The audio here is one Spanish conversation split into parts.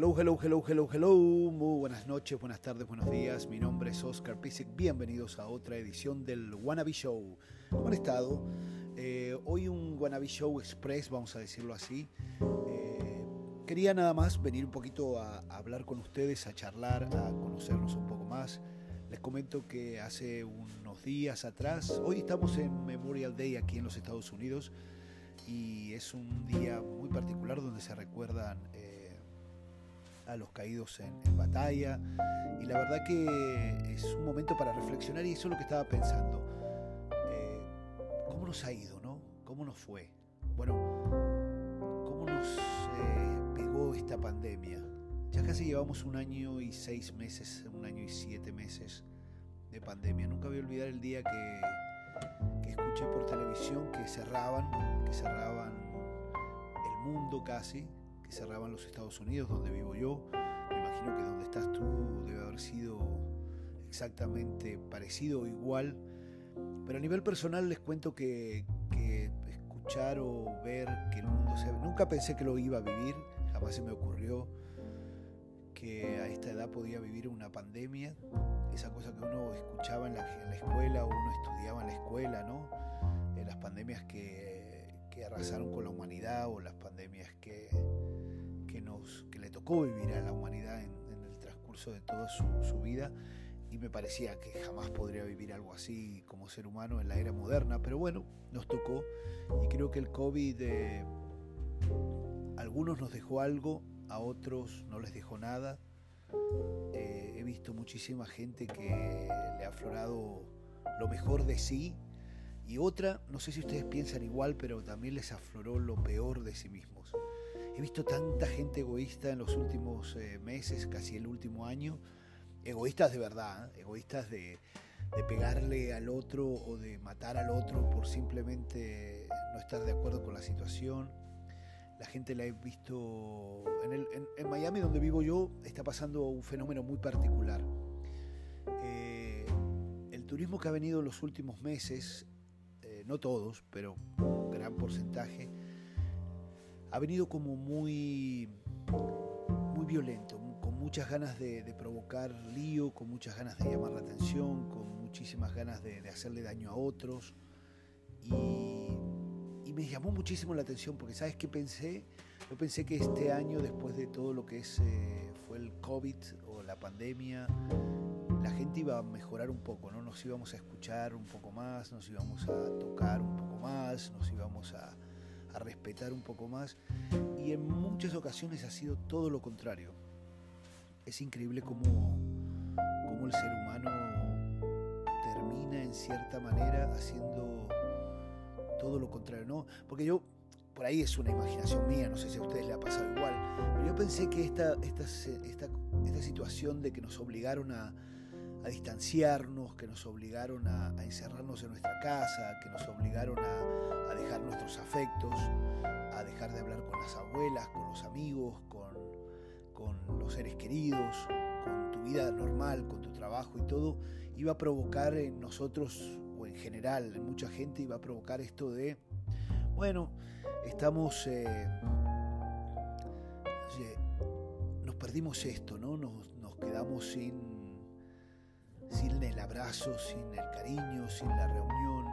Hello, hello, hello, hello, hello. Muy buenas noches, buenas tardes, buenos días. Mi nombre es Oscar Pisic. Bienvenidos a otra edición del Wannabe Show. ¿Cómo han estado? Eh, hoy un Wannabe Show Express, vamos a decirlo así. Eh, quería nada más venir un poquito a, a hablar con ustedes, a charlar, a conocernos un poco más. Les comento que hace unos días atrás, hoy estamos en Memorial Day aquí en los Estados Unidos y es un día muy particular donde se recuerdan eh, a los caídos en, batalla y la verdad que es un momento para reflexionar y eso es lo que estaba pensando. Eh, ¿Cómo nos ha ido, no? ¿Cómo nos fue? Bueno, ¿cómo nos eh, pegó esta pandemia? Ya casi llevamos un año y seis meses, un año y siete meses de pandemia. Nunca voy a olvidar el día que, que escuché por televisión que cerraban, que cerraban el mundo casi, que cerraban los Estados Unidos, donde vivo yo. Me imagino que donde estás tú debe haber sido exactamente parecido o igual. Pero a nivel personal les cuento que, que escuchar o ver que el mundo se... Nunca pensé que lo iba a vivir, jamás se me ocurrió que a esta edad podía vivir una pandemia, esa cosa que uno escuchaba en la, en la escuela o uno estudiaba en la escuela, ¿no? Eh, las pandemias que, que, arrasaron con la humanidad o las pandemias que, que, le tocó vivir a la humanidad en, el transcurso de toda su, su, vida y me parecía que jamás podría vivir algo así como ser humano en la era moderna, pero bueno, nos tocó y creo que el COVID eh, algunos nos dejó algo a otros no les dejó nada. Eh, he visto muchísima gente que le ha aflorado lo mejor de sí y otra, no sé si ustedes piensan igual, pero también les afloró lo peor de sí mismos. He visto tanta gente egoísta en los últimos eh, meses, casi el último año, egoístas de verdad, ¿eh? egoístas de, pegarle al otro o de matar al otro por simplemente no estar de acuerdo con la situación. La gente la he visto en, Miami donde vivo yo está pasando un fenómeno muy particular. Eh, el turismo que ha venido en los últimos meses eh, no todos pero un gran porcentaje ha venido como muy muy violento con muchas ganas de, provocar lío con muchas ganas de llamar la atención con muchísimas ganas de, hacerle daño a otros. Y me llamó muchísimo la atención porque sabes qué pensé yo pensé que este año después de todo lo que eh, fue el covid o la pandemia la gente iba a mejorar un poco no nos íbamos a escuchar un poco más nos íbamos a tocar un poco más nos íbamos a, a respetar un poco más y en muchas ocasiones ha sido todo lo contrario es increíble cómo, cómo el ser humano termina en cierta manera haciendo todo lo contrario, ¿no? Porque yo, por ahí es una imaginación mía, no sé si a ustedes le ha pasado igual, pero yo pensé que esta, esta, esta, esta situación de que nos obligaron a, a distanciarnos, que nos obligaron a, encerrarnos en nuestra casa, que nos obligaron a, dejar nuestros afectos, a dejar de hablar con las abuelas, con los amigos, con, los seres queridos, con tu vida normal, con tu trabajo y todo, iba a provocar en nosotros en general, en mucha gente iba a provocar esto de, bueno, estamos, eh, oye, nos perdimos esto, ¿no? Nos, quedamos sin, sin el abrazo, sin el cariño, sin la reunión,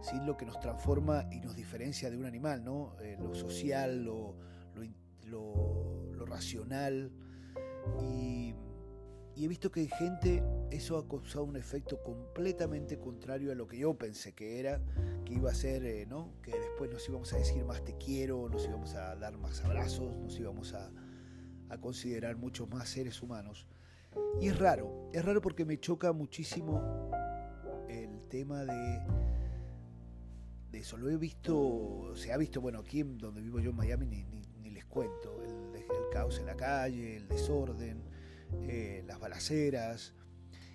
sin lo que nos transforma y nos diferencia de un animal, ¿no? Eh, lo social, lo, lo, lo, lo racional y y he visto que en gente eso ha causado un efecto completamente contrario a lo que yo pensé que era, que iba a ser, eh, ¿no? Que después nos íbamos a decir más te quiero, nos íbamos a dar más abrazos, nos íbamos a, a considerar muchos más seres humanos. Y es raro, es raro porque me choca muchísimo el tema de, de eso. Lo he visto, se ha visto, bueno, aquí donde vivo yo en Miami ni, les cuento, el, el caos en la calle, el desorden eh, las balaceras,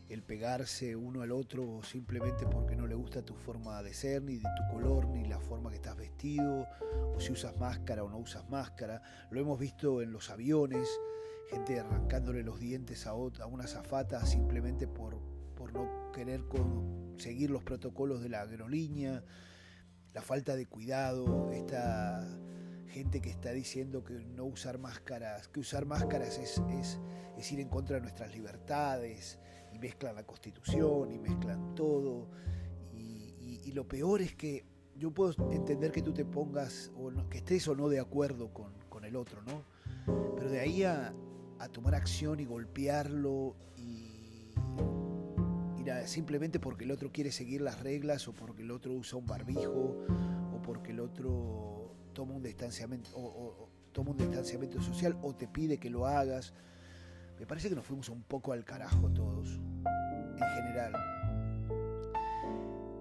el pegarse uno al otro simplemente porque no le gusta tu forma de ser, ni de tu color, ni la forma que estás vestido, o si usas máscara o no usas máscara. Lo hemos visto en los aviones, gente arrancándole los dientes a, otra, a una zafata simplemente por, por no querer seguir los protocolos de la aerolínea, la falta de cuidado, esta gente que está diciendo que no usar máscaras, que usar máscaras es, es, ir en contra de nuestras libertades, y mezclan la constitución, y mezclan todo. Y, lo peor es que yo puedo entender que tú te pongas, o que estés o no de acuerdo con, con el otro, ¿no? Pero de ahí a, tomar acción y golpearlo y, simplemente porque el otro quiere seguir las reglas o porque el otro usa un barbijo o porque el otro toma un distanciamiento toma un distanciamiento social o te pide que lo hagas. Me parece que nos fuimos un poco al carajo todos, en general.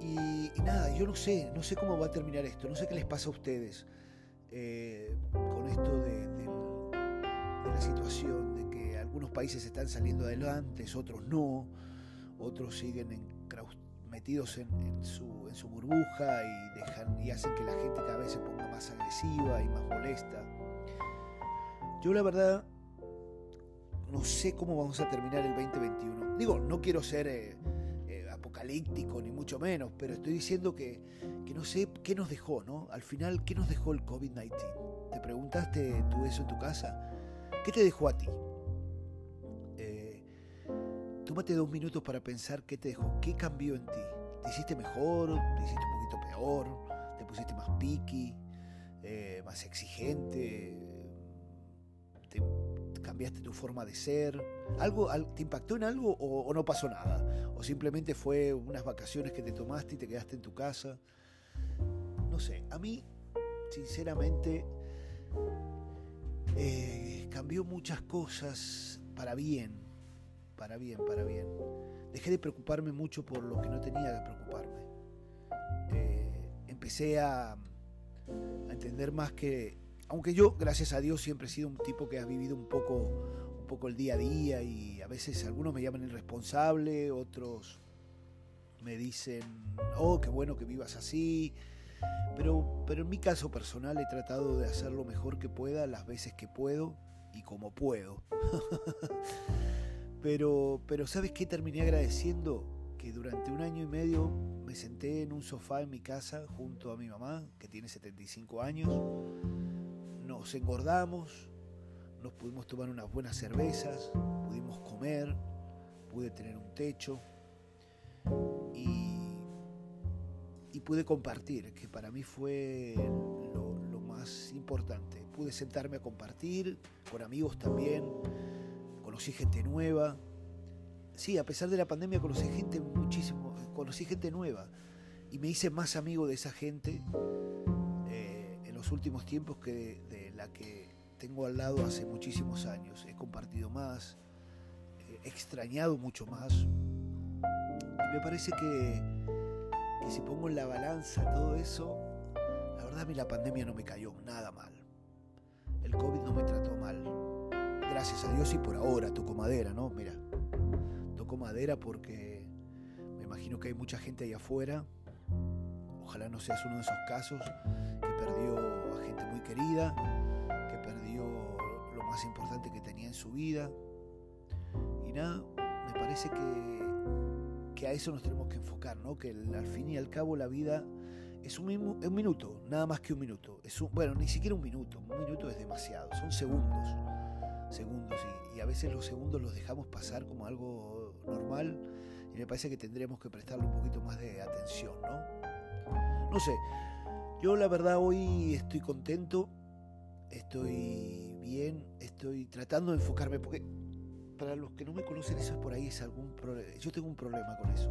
Y, nada, yo no sé, no sé cómo va a terminar esto, no sé qué les pasa a ustedes eh, con esto de, la situación, de que algunos países están saliendo adelante, otros no, otros siguen metidos en, su, en, su, burbuja y, dejan, y hacen que la gente cada vez se ponga más agresiva y más molesta. Yo la verdad no sé cómo vamos a terminar el 2021. Digo, no quiero ser eh, eh, apocalíptico ni mucho menos, pero estoy diciendo que, que, no sé qué nos dejó, ¿no? Al final, ¿qué nos dejó el COVID-19? ¿Te preguntaste tú eso en tu casa? ¿Qué te dejó a ti? Eh, tómate dos minutos para pensar qué te dejó, qué cambió en ti. ¿Te hiciste mejor? ¿Te hiciste un poquito peor? ¿Te pusiste más piqui? ¿Más exigente? ¿Te cambiaste tu forma de ser? ¿Algo, ¿Te impactó en algo o, no pasó nada? ¿O simplemente fue unas vacaciones que te tomaste y te quedaste en tu casa? No sé, a mí, sinceramente, eh, cambió muchas cosas para bien, para bien, para bien. Dejé de preocuparme mucho por lo que no tenía que preocuparme. Eh, empecé a, entender más que, aunque yo, gracias a Dios, siempre he sido un tipo que ha vivido un poco, un poco el día a día y a veces algunos me llaman irresponsable, otros me dicen, oh, qué bueno que vivas así. Pero, pero en mi caso personal he tratado de hacer lo mejor que pueda las veces que puedo y como puedo. pero, pero ¿sabes qué terminé agradeciendo? Que durante un año y medio me senté en un sofá en mi casa junto a mi mamá, que tiene 75 años. Nos engordamos, nos pudimos tomar unas buenas cervezas, pudimos comer, pude tener un techo y pude compartir, que para mí fue lo, más importante. Pude sentarme a compartir con amigos también, conocí gente nueva. Sí, a pesar de la pandemia conocí gente muchísimo, conocí gente nueva y me hice más amigo de esa gente eh, en los últimos tiempos que la que tengo al lado hace muchísimos años. He compartido más, he extrañado mucho más y me parece que si pongo en la balanza todo eso, la verdad a mí la pandemia no me cayó nada mal. El COVID no me trató mal. Gracias a Dios y por ahora toco madera, ¿no? Mira, toco madera porque me imagino que hay mucha gente ahí afuera. Ojalá no seas uno de esos casos que perdió a gente muy querida, más importante que tenía en su vida. Y nada, me parece que que a eso nos tenemos que enfocar, ¿no? que al fin y al cabo la vida es un, minuto, nada más que un minuto. Es bueno, ni siquiera un minuto, un minuto es demasiado, son segundos, segundos y, y, a veces los segundos los dejamos pasar como algo normal y me parece que tendremos que prestarle un poquito más de atención, ¿no? No sé, yo la verdad hoy estoy contento, estoy bien, estoy tratando de enfocarme porque para los que no me conocen, eso por ahí es algún problema. Yo tengo un problema con eso.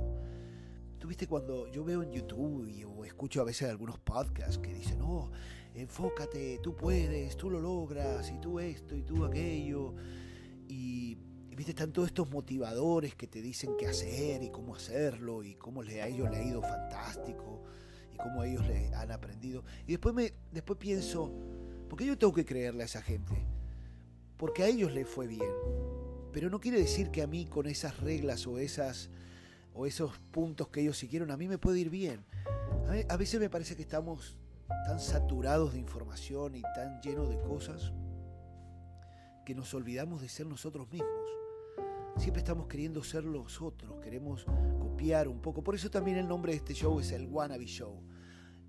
Tú viste cuando yo veo en YouTube y, o escucho a veces algunos podcasts que dicen, no, enfócate, tú puedes, tú lo logras, y tú esto, y tú aquello. Y, viste, están todos estos motivadores que te dicen qué hacer y cómo hacerlo, y cómo le, a ellos le ha ido fantástico, y cómo ellos le han aprendido. Y después, me, después pienso, ¿por qué yo tengo que creerle a esa gente? Porque a ellos les fue bien pero no quiere decir que a mí con esas reglas o esas o esos puntos que ellos siguieron a mí me puede ir bien. A veces me parece que estamos tan saturados de información y tan llenos de cosas que nos olvidamos de ser nosotros mismos. Siempre estamos queriendo ser los otros, queremos copiar un poco. Por eso también el nombre de este show es el Wannabe Show.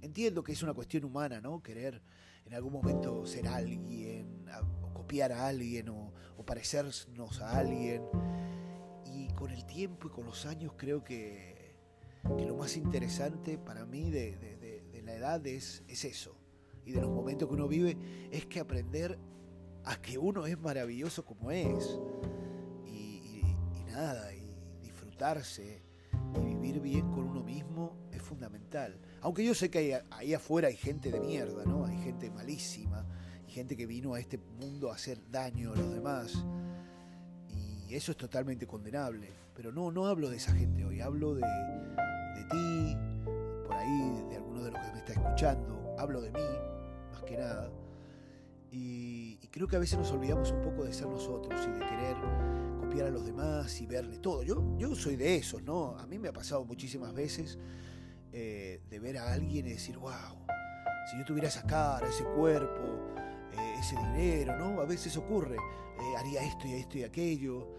entiendo que es una cuestión humana, ¿no? Querer en algún momento ser alguien, copiar a alguien o, parecernos a alguien. Y con el tiempo y con los años creo que, lo más interesante para mí de, la edad es, es eso. Y de los momentos que uno vive es que aprender a que uno es maravilloso como es. Y, nada, y disfrutarse y vivir bien con uno mismo fundamental. Aunque yo sé que ahí afuera hay gente de mierda, ¿no? Hay gente malísima, hay gente que vino a este mundo a hacer daño a los demás. Y eso es totalmente condenable. Pero no, no hablo de esa gente hoy, hablo de, de ti, por ahí, de alguno de los que me está escuchando, hablo de mí, más que nada. Y, creo que a veces nos olvidamos un poco de ser nosotros y de querer copiar a los demás y verle todo. Yo, yo soy de esos, ¿no? A mí me ha pasado muchísimas veces eh, de ver a alguien y decir, wow, si yo tuviera esa cara, ese cuerpo, eh, ese dinero, ¿no? A veces ocurre, eh, haría esto y esto y aquello.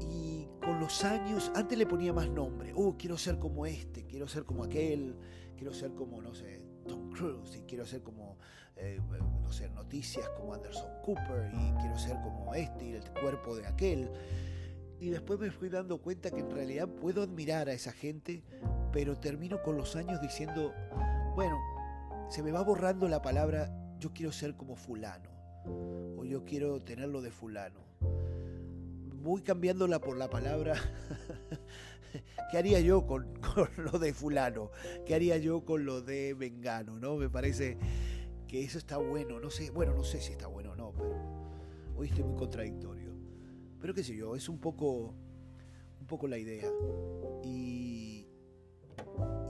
Y con los años, antes le ponía más nombre, oh, quiero ser como este, quiero ser como aquel, quiero ser como, no sé, Tom Cruise y quiero ser como eh, no sé, noticias como Anderson Cooper y quiero ser como este y el cuerpo de aquel. Y después me fui dando cuenta que en realidad puedo admirar a esa gente, pero termino con los años diciendo, bueno, se me va borrando la palabra yo quiero ser como fulano o yo quiero tenerlo de fulano. Voy cambiándola por la palabra ¿qué haría yo con, con, lo de fulano? ¿Qué haría yo con lo de vengano? ¿no? Me parece que eso está bueno, no sé, bueno, no sé si está bueno o no, pero hoy estoy muy contradictorio. Pero qué sé yo, es un poco, un poco la idea. Y,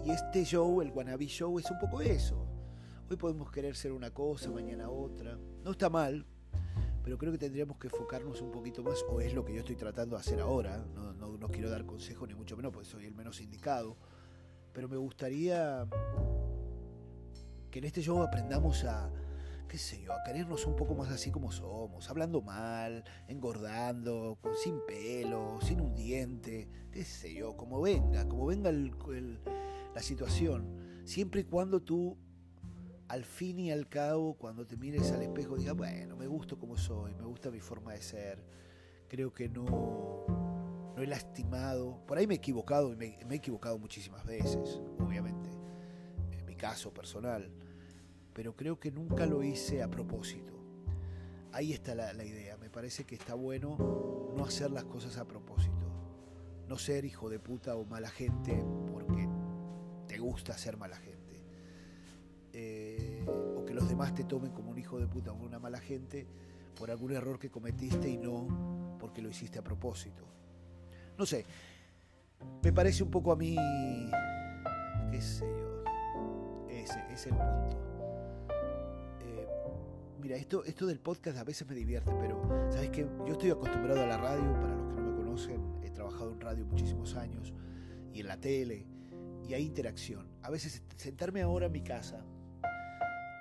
y este show, el Wannabe Show, es un poco eso. Hoy podemos querer ser una cosa, mañana otra. No está mal, pero creo que tendríamos que enfocarnos un poquito más, o es lo que yo estoy tratando de hacer ahora. No, no, no quiero dar consejos ni mucho menos, porque soy el menos indicado. Pero me gustaría que en este show aprendamos a, qué sé yo, a querernos un poco más así como somos, hablando mal, engordando, sin pelo, sin un diente, qué sé yo, como venga, como venga la situación, siempre y cuando tú al fin y al cabo, cuando te mires al espejo, digas, bueno, me gusto como soy, me gusta mi forma de ser, creo que no, no he lastimado, por ahí me he equivocado y me, me he equivocado muchísimas veces, obviamente, en mi caso personal pero creo que nunca lo hice a propósito. Ahí está la, idea, me parece que está bueno no hacer las cosas a propósito, no ser hijo de puta o mala gente porque te gusta ser mala gente, eh, o que los demás te tomen como un hijo de puta o una mala gente por algún error que cometiste y no porque lo hiciste a propósito. No sé, me parece un poco a mí, qué sé yo, ese es el punto. Mira, esto, esto del podcast a veces me divierte, pero sabes que yo estoy acostumbrado a la radio, para los que no me conocen, he trabajado en radio muchísimos años y en la tele, y hay interacción. A veces sentarme ahora en mi casa,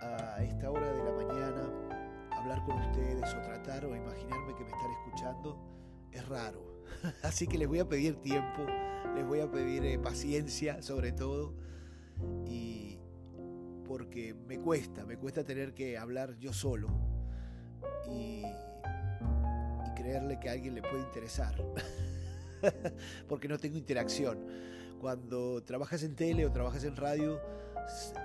a esta hora de la mañana, hablar con ustedes o tratar o imaginarme que me están escuchando, es raro. Así que les voy a pedir tiempo, les voy a pedir eh, paciencia sobre todo. Y, porque me cuesta, me cuesta tener que hablar yo solo y, creerle que a alguien le puede interesar, porque no tengo interacción. Cuando trabajas en tele o trabajas en radio,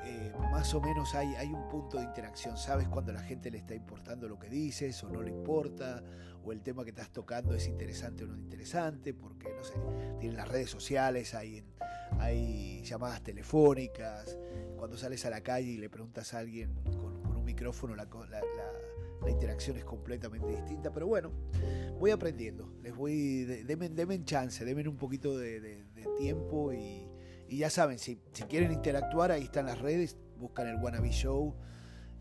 eh, más o menos hay, hay un punto de interacción. Sabes cuando a la gente le está importando lo que dices o no le importa, o el tema que estás tocando es interesante o no interesante, porque no sé, tienen las redes sociales, hay, hay llamadas telefónicas, cuando sales a la calle y le preguntas a alguien con, un micrófono, la, interacción es completamente distinta. Pero bueno, voy aprendiendo. Les voy, denme, chance, denme un poquito de, tiempo y, ya saben, si, quieren interactuar, ahí están las redes, buscan el Wannabe Show.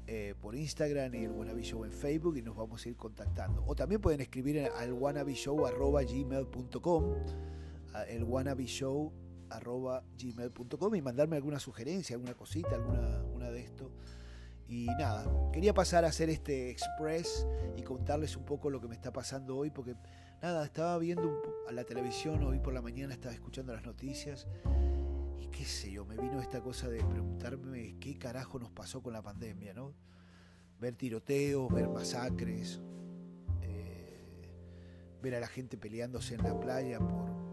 Eh, por Instagram y el Wannabe Show en Facebook y nos vamos a ir contactando. O también pueden escribir al wannabeshow.gmail.com el wannabe show gmail.com y mandarme alguna sugerencia, alguna cosita, alguna una de esto. Y nada, quería pasar a hacer este express y contarles un poco lo que me está pasando hoy, porque nada, estaba viendo a la televisión hoy por la mañana, estaba escuchando las noticias y qué sé yo, me vino esta cosa de preguntarme qué carajo nos pasó con la pandemia, ¿no? Ver tiroteos, ver masacres, eh, ver a la gente peleándose en la playa por,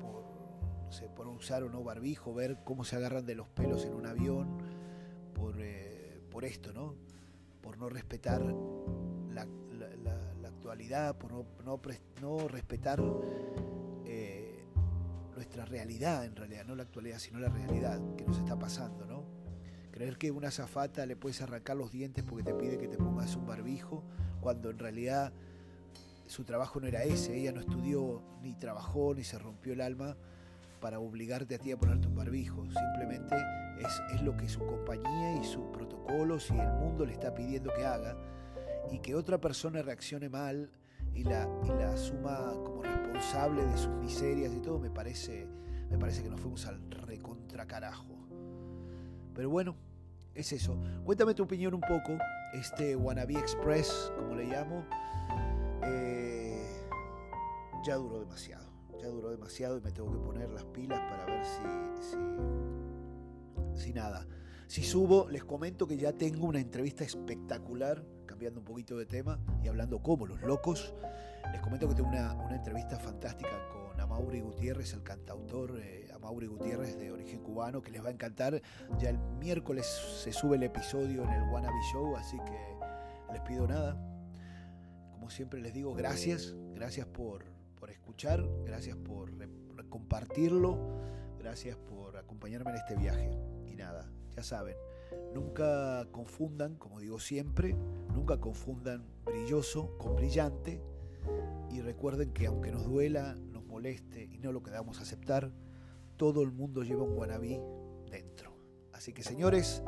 por usar o no barbijo, ver cómo se agarran de los pelos en un avión, por, eh, por esto, ¿no? Por no respetar la, actualidad, por no, no, no respetar nuestra realidad en realidad, no la actualidad, sino la realidad que nos está pasando, ¿no? Creer que una zafata le puedes arrancar los dientes porque te pide que te pongas un barbijo, cuando en realidad su trabajo no era ese, ella no estudió, ni trabajó, ni se rompió el alma para obligarte a ti a ponerte un barbijo, simplemente es, es lo que su compañía y sus protocolos y el mundo le está pidiendo que haga, y que otra persona reaccione mal y la, y la asuma como responsable de sus miserias y todo, me parece, me parece que nos fuimos al recontra carajo. Pero bueno, es eso. Cuéntame tu opinión un poco. Este Wannabe Express, como le llamo, eh, ya duró demasiado. Duró demasiado y me tengo que poner las pilas para ver si, si, nada. Si subo, les comento que ya tengo una entrevista espectacular cambiando un poquito de tema y hablando como los locos, les comento que tengo una, entrevista fantástica con Amaury Gutiérrez, el cantautor eh, Amaury Gutiérrez de origen cubano, que les va a encantar. Ya el miércoles se sube el episodio en el Wannabe Show, así que les pido nada. Como siempre les digo, gracias, gracias por, por escuchar, gracias por compartirlo, gracias por acompañarme en este viaje. Y nada, ya saben, Nunca confundan, como digo siempre, nunca confundan brilloso con brillante y recuerden que aunque nos duela, nos moleste y no lo queramos aceptar, todo el mundo lleva un wannabe dentro. Así que señores,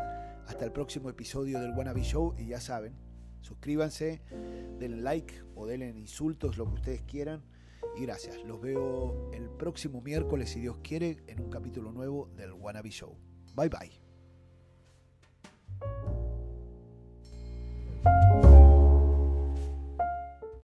hasta el próximo episodio del Wannabe Show y ya saben, suscríbanse, denle like o denle insultos, lo que ustedes quieran. Y gracias, los veo el próximo miércoles, si Dios quiere, en un capítulo nuevo del Wannabe Show. Bye bye.